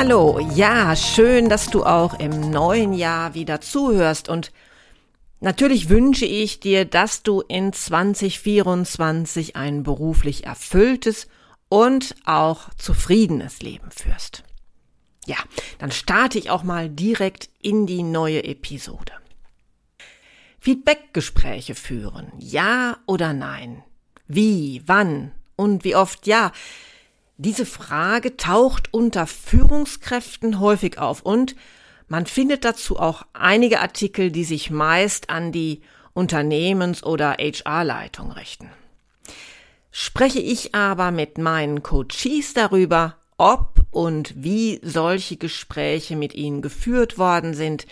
Hallo, ja, schön, dass du auch im neuen Jahr wieder zuhörst und natürlich wünsche ich dir, dass du in 2024 ein beruflich erfülltes und auch zufriedenes Leben führst. Ja, dann starte ich auch mal direkt in die neue Episode. Feedbackgespräche führen, ja oder nein? Wie, wann und wie oft ja? Diese Frage taucht unter Führungskräften häufig auf und man findet dazu auch einige Artikel, die sich meist an die Unternehmens- oder HR-Leitung richten. Spreche ich aber mit meinen Coaches darüber, ob und wie solche Gespräche mit ihnen geführt worden sind,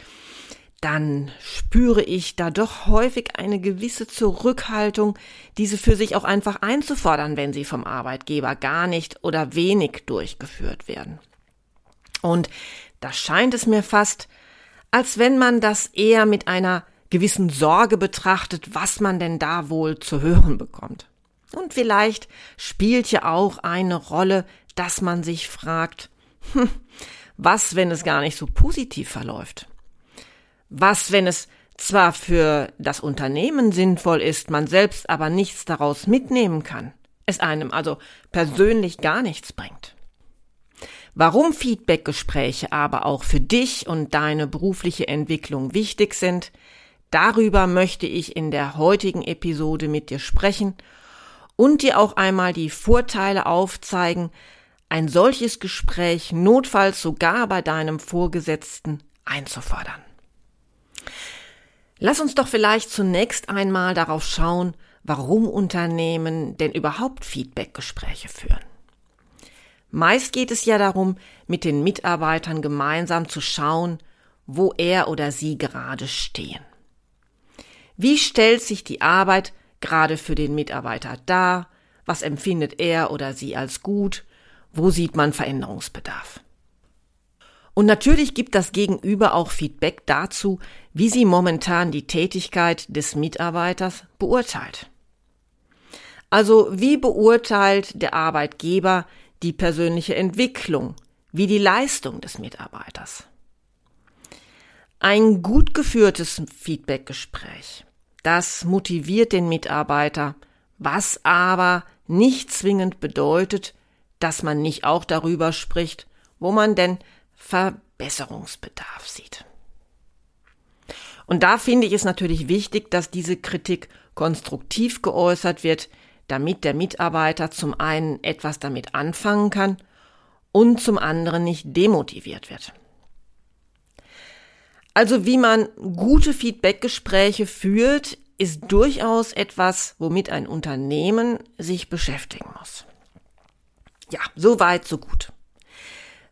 dann spüre ich da doch häufig eine gewisse Zurückhaltung, diese für sich auch einfach einzufordern, wenn sie vom Arbeitgeber gar nicht oder wenig durchgeführt werden. Und da scheint es mir fast, als wenn man das eher mit einer gewissen Sorge betrachtet, was man denn da wohl zu hören bekommt. Und vielleicht spielt ja auch eine Rolle, dass man sich fragt, hm, was, wenn es gar nicht so positiv verläuft? Was, wenn es zwar für das Unternehmen sinnvoll ist, man selbst aber nichts daraus mitnehmen kann, es einem also persönlich gar nichts bringt? Warum Feedbackgespräche aber auch für dich und deine berufliche Entwicklung wichtig sind, darüber möchte ich in der heutigen Episode mit dir sprechen und dir auch einmal die Vorteile aufzeigen, ein solches Gespräch notfalls sogar bei deinem Vorgesetzten einzufordern. Lass uns doch vielleicht zunächst einmal darauf schauen, warum Unternehmen denn überhaupt Feedbackgespräche führen. Meist geht es ja darum, mit den Mitarbeitern gemeinsam zu schauen, wo er oder sie gerade stehen. Wie stellt sich die Arbeit gerade für den Mitarbeiter dar? Was empfindet er oder sie als gut? Wo sieht man Veränderungsbedarf? Und natürlich gibt das Gegenüber auch Feedback dazu, wie sie momentan die Tätigkeit des Mitarbeiters beurteilt. Also wie beurteilt der Arbeitgeber die persönliche Entwicklung, wie die Leistung des Mitarbeiters? Ein gut geführtes Feedbackgespräch, das motiviert den Mitarbeiter, was aber nicht zwingend bedeutet, dass man nicht auch darüber spricht, wo man denn Verbesserungsbedarf sieht. Und da finde ich es natürlich wichtig, dass diese Kritik konstruktiv geäußert wird, damit der Mitarbeiter zum einen etwas damit anfangen kann und zum anderen nicht demotiviert wird. Also wie man gute Feedbackgespräche führt, ist durchaus etwas, womit ein Unternehmen sich beschäftigen muss. Ja, so weit, so gut.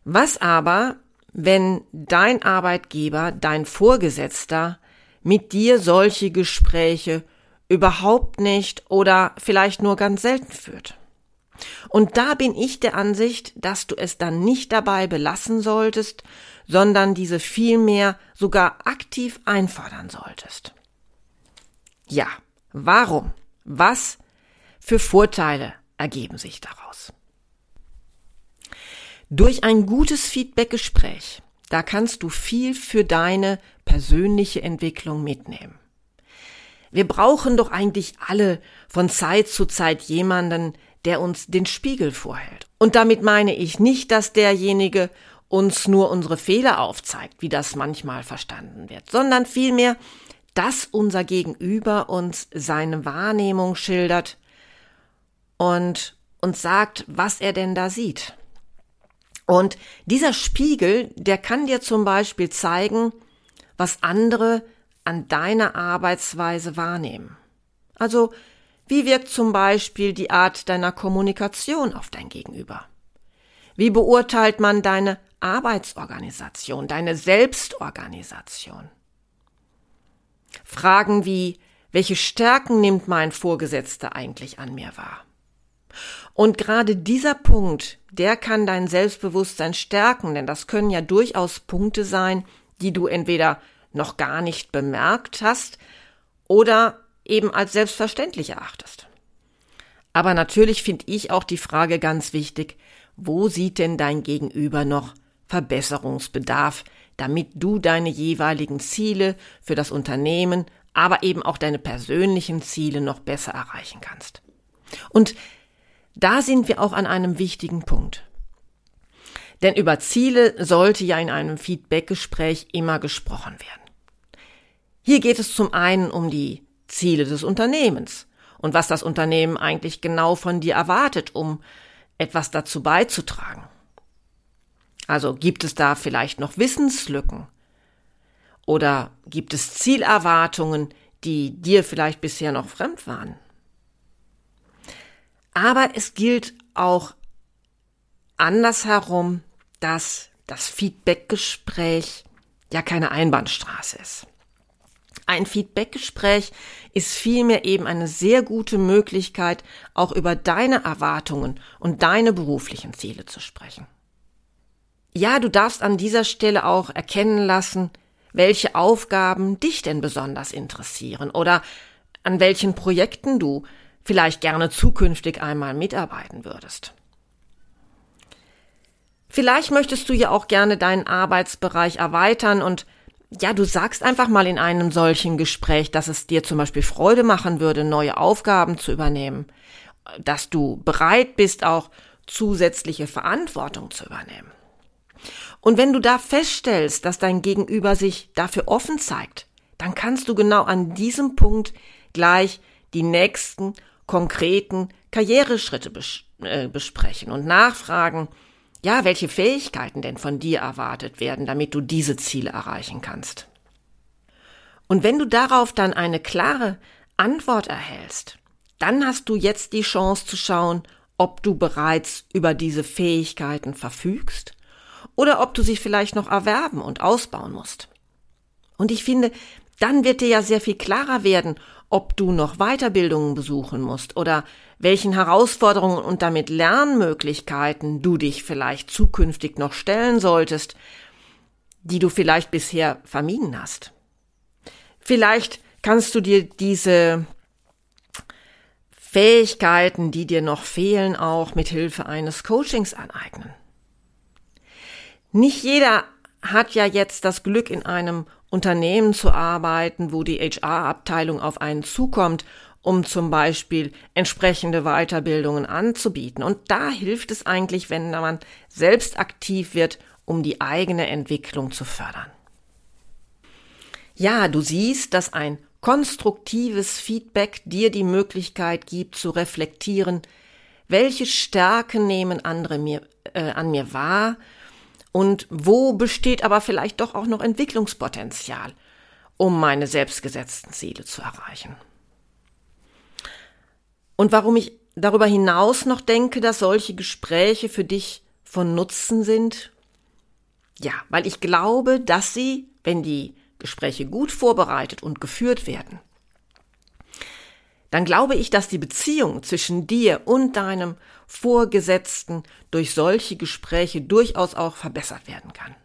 Was aber, wenn dein Arbeitgeber, dein Vorgesetzter mit dir solche Gespräche überhaupt nicht oder vielleicht nur ganz selten führt? Und da bin ich der Ansicht, dass du es dann nicht dabei belassen solltest, sondern diese vielmehr sogar aktiv einfordern solltest. Ja, warum? Was für Vorteile ergeben sich daraus? Durch ein gutes Feedbackgespräch, da kannst du viel für deine persönliche Entwicklung mitnehmen. Wir brauchen doch eigentlich alle von Zeit zu Zeit jemanden, der uns den Spiegel vorhält. Und damit meine ich nicht, dass derjenige uns nur unsere Fehler aufzeigt, wie das manchmal verstanden wird, sondern vielmehr, dass unser Gegenüber uns seine Wahrnehmung schildert und uns sagt, was er denn da sieht. Und dieser Spiegel, der kann dir zum Beispiel zeigen, was andere an deiner Arbeitsweise wahrnehmen. Also, wie wirkt zum Beispiel die Art deiner Kommunikation auf dein Gegenüber? Wie beurteilt man deine Arbeitsorganisation, deine Selbstorganisation? Fragen wie, welche Stärken nimmt mein Vorgesetzter eigentlich an mir wahr? Und gerade dieser Punkt, der kann dein Selbstbewusstsein stärken, denn das können ja durchaus Punkte sein, die du entweder noch gar nicht bemerkt hast oder eben als selbstverständlich erachtest. Aber natürlich finde ich auch die Frage ganz wichtig, wo sieht denn dein Gegenüber noch Verbesserungsbedarf, damit du deine jeweiligen Ziele für das Unternehmen, aber eben auch deine persönlichen Ziele noch besser erreichen kannst. Und da sind wir auch an einem wichtigen Punkt. Denn über Ziele sollte ja in einem Feedbackgespräch immer gesprochen werden. Hier geht es zum einen um die Ziele des Unternehmens und was das Unternehmen eigentlich genau von dir erwartet, um etwas dazu beizutragen. Also gibt es da vielleicht noch Wissenslücken? Oder gibt es Zielerwartungen, die dir vielleicht bisher noch fremd waren? Aber es gilt auch andersherum, dass das Feedbackgespräch ja keine Einbahnstraße ist. Ein Feedbackgespräch ist vielmehr eben eine sehr gute Möglichkeit, auch über deine Erwartungen und deine beruflichen Ziele zu sprechen. Ja, du darfst an dieser Stelle auch erkennen lassen, welche Aufgaben dich denn besonders interessieren oder an welchen Projekten du vielleicht gerne zukünftig einmal mitarbeiten würdest. Vielleicht möchtest du ja auch gerne deinen Arbeitsbereich erweitern und ja, du sagst einfach mal in einem solchen Gespräch, dass es dir zum Beispiel Freude machen würde, neue Aufgaben zu übernehmen, dass du bereit bist, auch zusätzliche Verantwortung zu übernehmen. Und wenn du da feststellst, dass dein Gegenüber sich dafür offen zeigt, dann kannst du genau an diesem Punkt gleich die nächsten konkreten Karriereschritte bes äh, besprechen und nachfragen, ja, welche Fähigkeiten denn von dir erwartet werden, damit du diese Ziele erreichen kannst. Und wenn du darauf dann eine klare Antwort erhältst, dann hast du jetzt die Chance zu schauen, ob du bereits über diese Fähigkeiten verfügst oder ob du sie vielleicht noch erwerben und ausbauen musst. Und ich finde, dann wird dir ja sehr viel klarer werden, ob du noch Weiterbildungen besuchen musst oder welchen Herausforderungen und damit Lernmöglichkeiten du dich vielleicht zukünftig noch stellen solltest, die du vielleicht bisher vermieden hast. Vielleicht kannst du dir diese Fähigkeiten, die dir noch fehlen, auch mit Hilfe eines Coachings aneignen. Nicht jeder hat ja jetzt das Glück, in einem Unternehmen zu arbeiten, wo die HR-Abteilung auf einen zukommt, um zum Beispiel entsprechende Weiterbildungen anzubieten. Und da hilft es eigentlich, wenn man selbst aktiv wird, um die eigene Entwicklung zu fördern. Ja, du siehst, dass ein konstruktives Feedback dir die Möglichkeit gibt zu reflektieren, welche Stärken nehmen andere mir, äh, an mir wahr und wo besteht aber vielleicht doch auch noch Entwicklungspotenzial, um meine selbstgesetzten Ziele zu erreichen? Und warum ich darüber hinaus noch denke, dass solche Gespräche für dich von Nutzen sind? Ja, weil ich glaube, dass sie, wenn die Gespräche gut vorbereitet und geführt werden, dann glaube ich, dass die Beziehung zwischen dir und deinem Vorgesetzten durch solche Gespräche durchaus auch verbessert werden kann.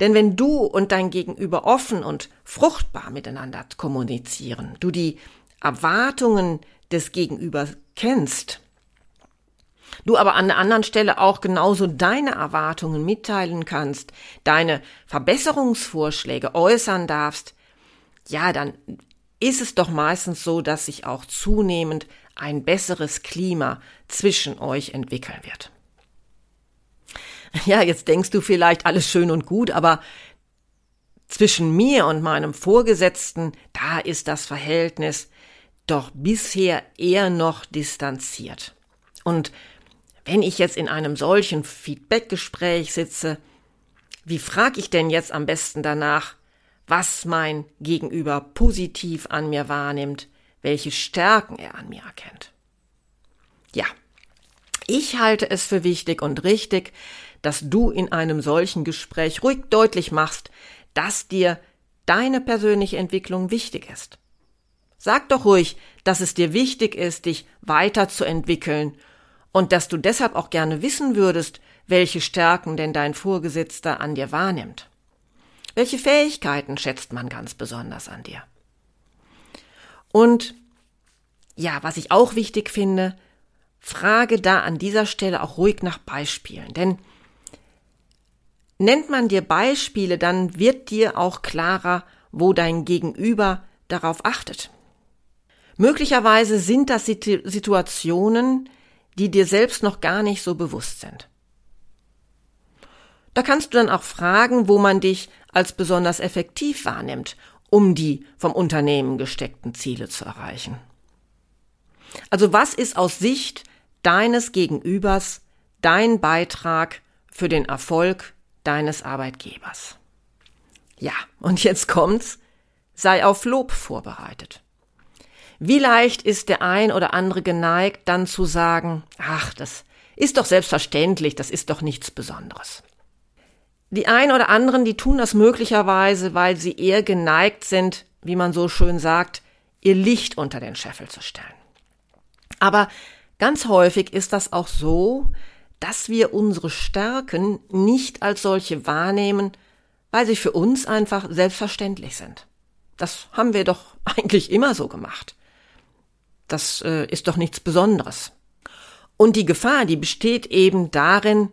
Denn wenn du und dein Gegenüber offen und fruchtbar miteinander kommunizieren, du die Erwartungen des Gegenübers kennst, du aber an der anderen Stelle auch genauso deine Erwartungen mitteilen kannst, deine Verbesserungsvorschläge äußern darfst, ja, dann ist es doch meistens so, dass sich auch zunehmend ein besseres Klima zwischen euch entwickeln wird. Ja, jetzt denkst du vielleicht alles schön und gut, aber zwischen mir und meinem Vorgesetzten, da ist das Verhältnis doch bisher eher noch distanziert. Und wenn ich jetzt in einem solchen Feedbackgespräch sitze, wie frage ich denn jetzt am besten danach, was mein Gegenüber positiv an mir wahrnimmt, welche Stärken er an mir erkennt. Ja, ich halte es für wichtig und richtig, dass du in einem solchen Gespräch ruhig deutlich machst, dass dir deine persönliche Entwicklung wichtig ist. Sag doch ruhig, dass es dir wichtig ist, dich weiterzuentwickeln und dass du deshalb auch gerne wissen würdest, welche Stärken denn dein Vorgesetzter an dir wahrnimmt. Welche Fähigkeiten schätzt man ganz besonders an dir? Und ja, was ich auch wichtig finde, frage da an dieser Stelle auch ruhig nach Beispielen, denn nennt man dir Beispiele, dann wird dir auch klarer, wo dein Gegenüber darauf achtet. Möglicherweise sind das Situationen, die dir selbst noch gar nicht so bewusst sind. Da kannst du dann auch fragen, wo man dich als besonders effektiv wahrnimmt, um die vom Unternehmen gesteckten Ziele zu erreichen. Also was ist aus Sicht deines Gegenübers dein Beitrag für den Erfolg deines Arbeitgebers? Ja, und jetzt kommt's, sei auf Lob vorbereitet. Wie leicht ist der ein oder andere geneigt, dann zu sagen, ach, das ist doch selbstverständlich, das ist doch nichts Besonderes. Die ein oder anderen, die tun das möglicherweise, weil sie eher geneigt sind, wie man so schön sagt, ihr Licht unter den Scheffel zu stellen. Aber ganz häufig ist das auch so, dass wir unsere Stärken nicht als solche wahrnehmen, weil sie für uns einfach selbstverständlich sind. Das haben wir doch eigentlich immer so gemacht. Das äh, ist doch nichts Besonderes. Und die Gefahr, die besteht eben darin,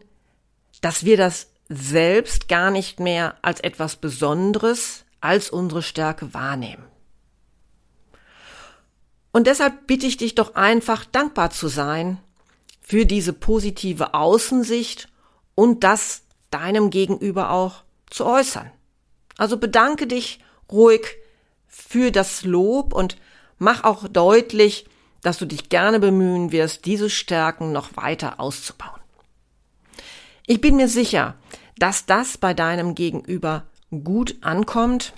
dass wir das selbst gar nicht mehr als etwas Besonderes, als unsere Stärke wahrnehmen. Und deshalb bitte ich dich doch einfach dankbar zu sein für diese positive Außensicht und das deinem Gegenüber auch zu äußern. Also bedanke dich ruhig für das Lob und mach auch deutlich, dass du dich gerne bemühen wirst, diese Stärken noch weiter auszubauen. Ich bin mir sicher, dass das bei deinem Gegenüber gut ankommt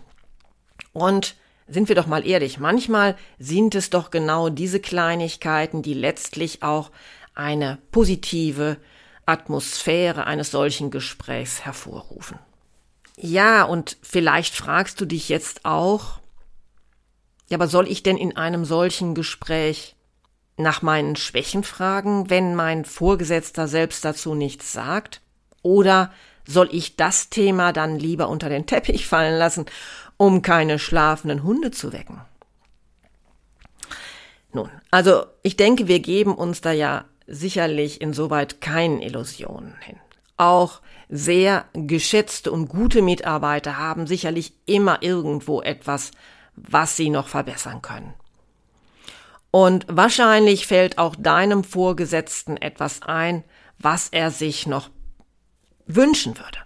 und sind wir doch mal ehrlich, manchmal sind es doch genau diese Kleinigkeiten, die letztlich auch eine positive Atmosphäre eines solchen Gesprächs hervorrufen. Ja, und vielleicht fragst du dich jetzt auch, ja, aber soll ich denn in einem solchen Gespräch nach meinen Schwächen fragen, wenn mein Vorgesetzter selbst dazu nichts sagt? Oder soll ich das Thema dann lieber unter den Teppich fallen lassen, um keine schlafenden Hunde zu wecken? Nun, also ich denke, wir geben uns da ja sicherlich insoweit keinen Illusionen hin. Auch sehr geschätzte und gute Mitarbeiter haben sicherlich immer irgendwo etwas, was sie noch verbessern können. Und wahrscheinlich fällt auch deinem Vorgesetzten etwas ein, was er sich noch wünschen würde.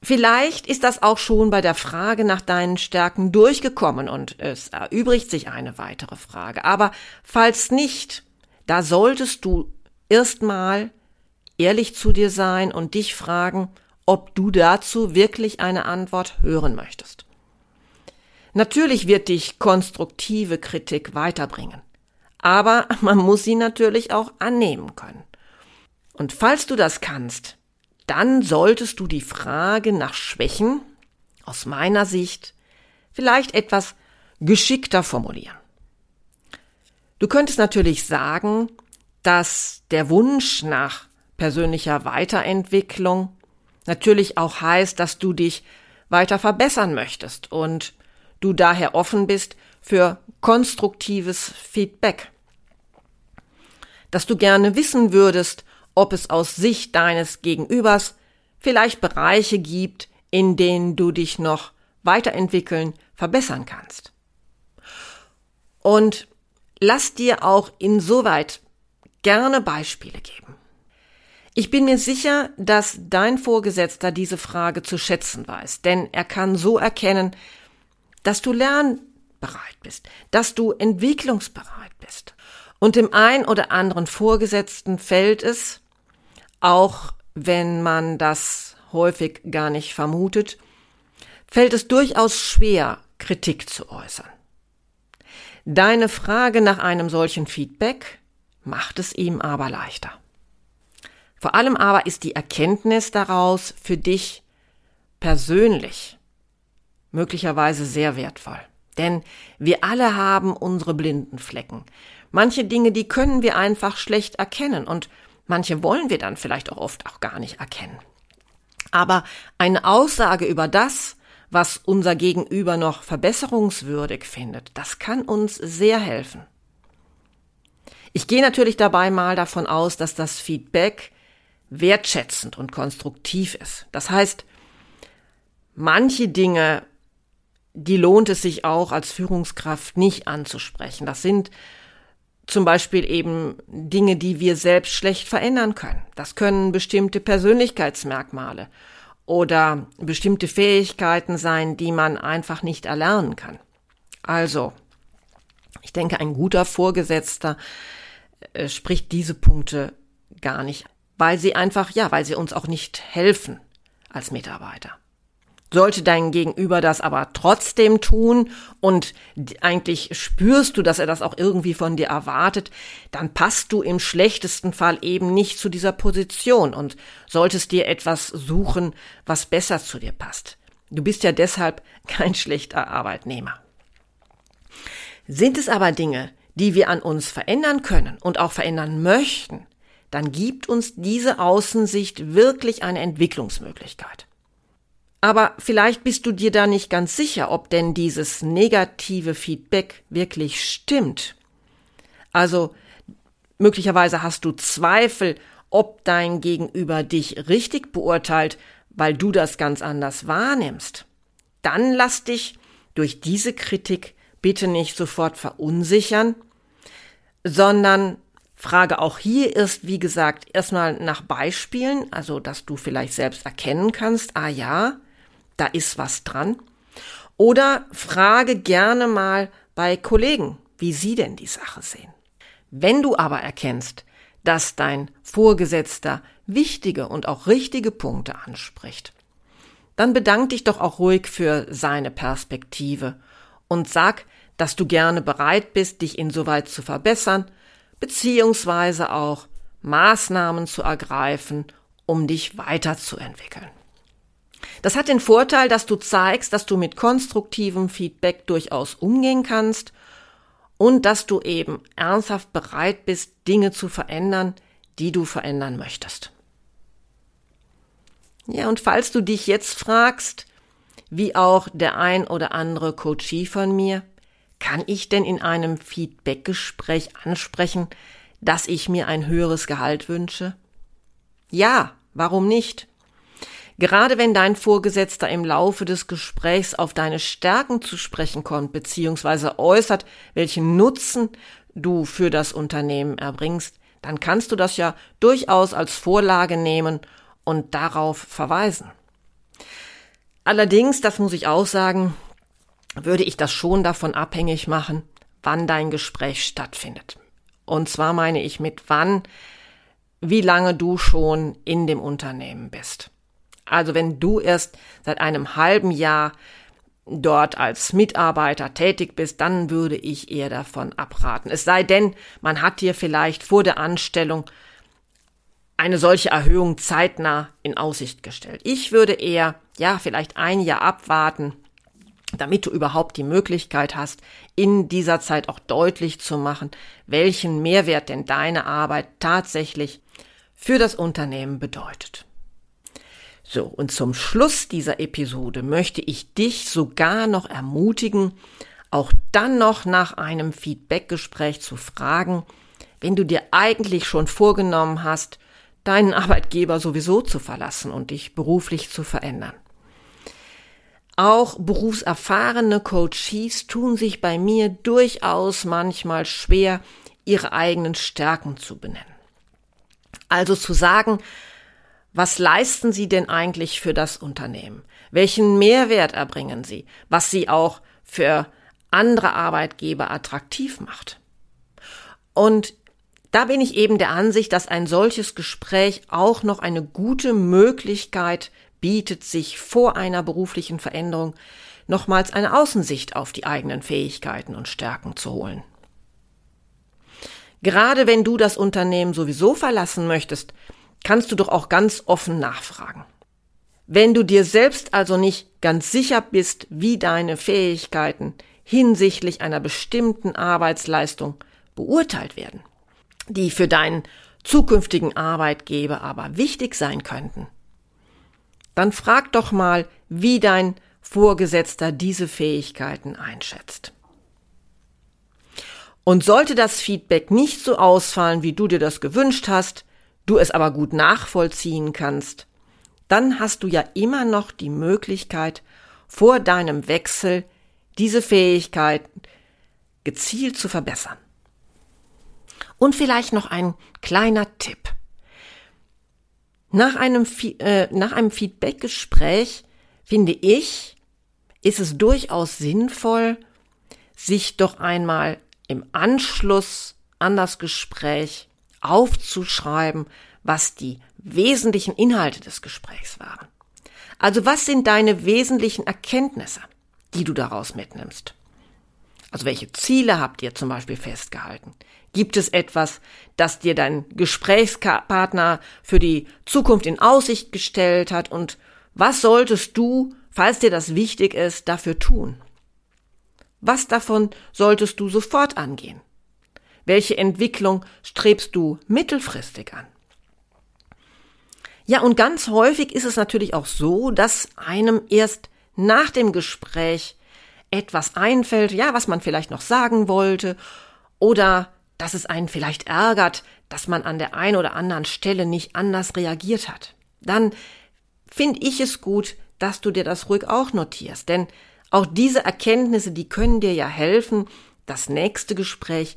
Vielleicht ist das auch schon bei der Frage nach deinen Stärken durchgekommen und es erübrigt sich eine weitere Frage. Aber falls nicht, da solltest du erstmal ehrlich zu dir sein und dich fragen, ob du dazu wirklich eine Antwort hören möchtest. Natürlich wird dich konstruktive Kritik weiterbringen, aber man muss sie natürlich auch annehmen können. Und falls du das kannst, dann solltest du die Frage nach Schwächen aus meiner Sicht vielleicht etwas geschickter formulieren. Du könntest natürlich sagen, dass der Wunsch nach persönlicher Weiterentwicklung natürlich auch heißt, dass du dich weiter verbessern möchtest und du daher offen bist für konstruktives Feedback. Dass du gerne wissen würdest, ob es aus Sicht deines Gegenübers vielleicht Bereiche gibt, in denen du dich noch weiterentwickeln, verbessern kannst. Und lass dir auch insoweit gerne Beispiele geben. Ich bin mir sicher, dass dein Vorgesetzter diese Frage zu schätzen weiß, denn er kann so erkennen, dass du lernbereit bist, dass du entwicklungsbereit bist. Und dem ein oder anderen Vorgesetzten fällt es, auch wenn man das häufig gar nicht vermutet, fällt es durchaus schwer, Kritik zu äußern. Deine Frage nach einem solchen Feedback macht es ihm aber leichter. Vor allem aber ist die Erkenntnis daraus für dich persönlich möglicherweise sehr wertvoll. Denn wir alle haben unsere blinden Flecken. Manche Dinge, die können wir einfach schlecht erkennen und manche wollen wir dann vielleicht auch oft auch gar nicht erkennen. Aber eine Aussage über das, was unser Gegenüber noch verbesserungswürdig findet, das kann uns sehr helfen. Ich gehe natürlich dabei mal davon aus, dass das Feedback wertschätzend und konstruktiv ist. Das heißt, manche Dinge, die lohnt es sich auch als Führungskraft nicht anzusprechen. Das sind zum Beispiel eben Dinge, die wir selbst schlecht verändern können. Das können bestimmte Persönlichkeitsmerkmale oder bestimmte Fähigkeiten sein, die man einfach nicht erlernen kann. Also, ich denke, ein guter Vorgesetzter äh, spricht diese Punkte gar nicht, weil sie einfach, ja, weil sie uns auch nicht helfen als Mitarbeiter. Sollte dein Gegenüber das aber trotzdem tun und eigentlich spürst du, dass er das auch irgendwie von dir erwartet, dann passt du im schlechtesten Fall eben nicht zu dieser Position und solltest dir etwas suchen, was besser zu dir passt. Du bist ja deshalb kein schlechter Arbeitnehmer. Sind es aber Dinge, die wir an uns verändern können und auch verändern möchten, dann gibt uns diese Außensicht wirklich eine Entwicklungsmöglichkeit. Aber vielleicht bist du dir da nicht ganz sicher, ob denn dieses negative Feedback wirklich stimmt. Also möglicherweise hast du Zweifel, ob dein Gegenüber dich richtig beurteilt, weil du das ganz anders wahrnimmst. Dann lass dich durch diese Kritik bitte nicht sofort verunsichern, sondern frage auch hier erst, wie gesagt, erstmal nach Beispielen, also dass du vielleicht selbst erkennen kannst, ah ja, da ist was dran. Oder frage gerne mal bei Kollegen, wie sie denn die Sache sehen. Wenn du aber erkennst, dass dein Vorgesetzter wichtige und auch richtige Punkte anspricht, dann bedank dich doch auch ruhig für seine Perspektive und sag, dass du gerne bereit bist, dich insoweit zu verbessern, beziehungsweise auch Maßnahmen zu ergreifen, um dich weiterzuentwickeln. Das hat den Vorteil, dass du zeigst, dass du mit konstruktivem Feedback durchaus umgehen kannst und dass du eben ernsthaft bereit bist, Dinge zu verändern, die du verändern möchtest. Ja, und falls du dich jetzt fragst, wie auch der ein oder andere Coachie von mir, kann ich denn in einem Feedbackgespräch ansprechen, dass ich mir ein höheres Gehalt wünsche? Ja, warum nicht? Gerade wenn dein Vorgesetzter im Laufe des Gesprächs auf deine Stärken zu sprechen kommt, beziehungsweise äußert, welchen Nutzen du für das Unternehmen erbringst, dann kannst du das ja durchaus als Vorlage nehmen und darauf verweisen. Allerdings, das muss ich auch sagen, würde ich das schon davon abhängig machen, wann dein Gespräch stattfindet. Und zwar meine ich mit wann, wie lange du schon in dem Unternehmen bist. Also wenn du erst seit einem halben Jahr dort als Mitarbeiter tätig bist, dann würde ich eher davon abraten. Es sei denn, man hat dir vielleicht vor der Anstellung eine solche Erhöhung zeitnah in Aussicht gestellt. Ich würde eher, ja, vielleicht ein Jahr abwarten, damit du überhaupt die Möglichkeit hast, in dieser Zeit auch deutlich zu machen, welchen Mehrwert denn deine Arbeit tatsächlich für das Unternehmen bedeutet. So, und zum Schluss dieser Episode möchte ich dich sogar noch ermutigen, auch dann noch nach einem Feedbackgespräch zu fragen, wenn du dir eigentlich schon vorgenommen hast, deinen Arbeitgeber sowieso zu verlassen und dich beruflich zu verändern. Auch berufserfahrene Coaches tun sich bei mir durchaus manchmal schwer, ihre eigenen Stärken zu benennen. Also zu sagen, was leisten Sie denn eigentlich für das Unternehmen? Welchen Mehrwert erbringen Sie, was Sie auch für andere Arbeitgeber attraktiv macht? Und Da bin ich eben der Ansicht, dass ein solches Gespräch auch noch eine gute Möglichkeit bietet, sich vor einer beruflichen Veränderung nochmals eine Außensicht auf die eigenen Fähigkeiten und Stärken zu holen. Gerade wenn du das Unternehmen sowieso verlassen möchtest, kannst du doch auch ganz offen nachfragen. Wenn du dir selbst also nicht ganz sicher bist, wie deine Fähigkeiten hinsichtlich einer bestimmten Arbeitsleistung beurteilt werden, die für deinen zukünftigen Arbeitgeber aber wichtig sein könnten, dann frag doch mal, wie dein Vorgesetzter diese Fähigkeiten einschätzt. Und sollte das Feedback nicht so ausfallen, wie du dir das gewünscht hast, du es aber gut nachvollziehen kannst, dann hast du ja immer noch die Möglichkeit, vor deinem Wechsel diese Fähigkeiten gezielt zu verbessern. Und vielleicht noch ein kleiner Tipp. Nach einem, äh, nach einem Feedbackgespräch finde ich, ist es durchaus sinnvoll, sich doch einmal im Anschluss an das Gespräch aufzuschreiben, was die wesentlichen Inhalte des Gesprächs waren. Also was sind deine wesentlichen Erkenntnisse, die du daraus mitnimmst? Also welche Ziele habt ihr zum Beispiel festgehalten? Gibt es etwas, das dir dein Gesprächspartner für die Zukunft in Aussicht gestellt hat? Und was solltest du, falls dir das wichtig ist, dafür tun? Was davon solltest du sofort angehen? Welche Entwicklung strebst du mittelfristig an? Ja, und ganz häufig ist es natürlich auch so, dass einem erst nach dem Gespräch etwas einfällt, ja, was man vielleicht noch sagen wollte, oder dass es einen vielleicht ärgert, dass man an der einen oder anderen Stelle nicht anders reagiert hat. Dann finde ich es gut, dass du dir das ruhig auch notierst, denn auch diese Erkenntnisse, die können dir ja helfen, das nächste Gespräch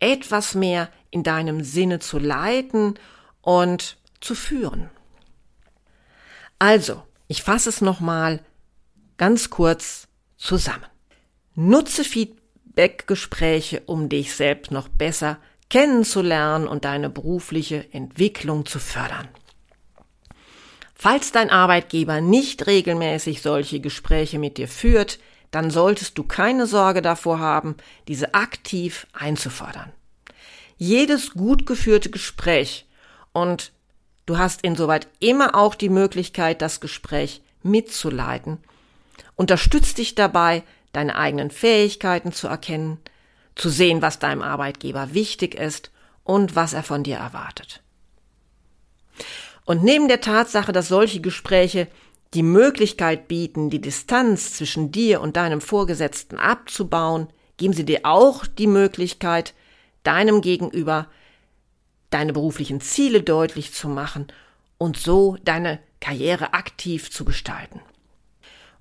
etwas mehr in deinem Sinne zu leiten und zu führen. Also, ich fasse es nochmal ganz kurz zusammen. Nutze Feedback-Gespräche, um dich selbst noch besser kennenzulernen und deine berufliche Entwicklung zu fördern. Falls dein Arbeitgeber nicht regelmäßig solche Gespräche mit dir führt, dann solltest du keine Sorge davor haben, diese aktiv einzufordern. Jedes gut geführte Gespräch und du hast insoweit immer auch die Möglichkeit, das Gespräch mitzuleiten, unterstützt dich dabei, deine eigenen Fähigkeiten zu erkennen, zu sehen, was deinem Arbeitgeber wichtig ist und was er von dir erwartet. Und neben der Tatsache, dass solche Gespräche die Möglichkeit bieten, die Distanz zwischen dir und deinem Vorgesetzten abzubauen, geben sie dir auch die Möglichkeit, deinem Gegenüber deine beruflichen Ziele deutlich zu machen und so deine Karriere aktiv zu gestalten.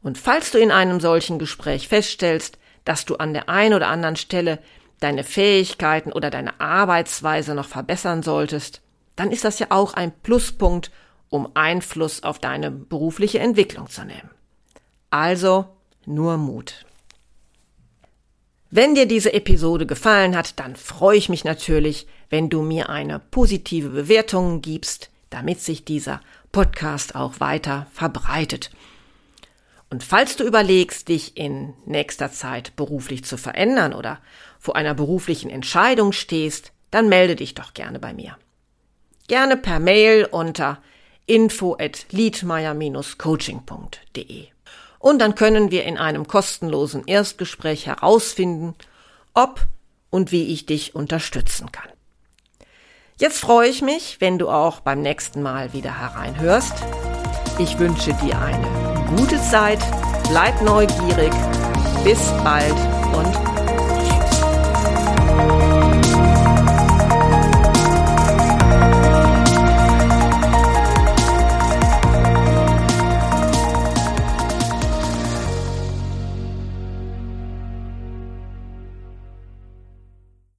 Und falls du in einem solchen Gespräch feststellst, dass du an der einen oder anderen Stelle deine Fähigkeiten oder deine Arbeitsweise noch verbessern solltest, dann ist das ja auch ein Pluspunkt, um Einfluss auf deine berufliche Entwicklung zu nehmen. Also nur Mut. Wenn dir diese Episode gefallen hat, dann freue ich mich natürlich, wenn du mir eine positive Bewertung gibst, damit sich dieser Podcast auch weiter verbreitet. Und falls du überlegst, dich in nächster Zeit beruflich zu verändern oder vor einer beruflichen Entscheidung stehst, dann melde dich doch gerne bei mir gerne per Mail unter info at liedmeier-coaching.de. Und dann können wir in einem kostenlosen Erstgespräch herausfinden, ob und wie ich dich unterstützen kann. Jetzt freue ich mich, wenn du auch beim nächsten Mal wieder hereinhörst. Ich wünsche dir eine gute Zeit, bleib neugierig, bis bald und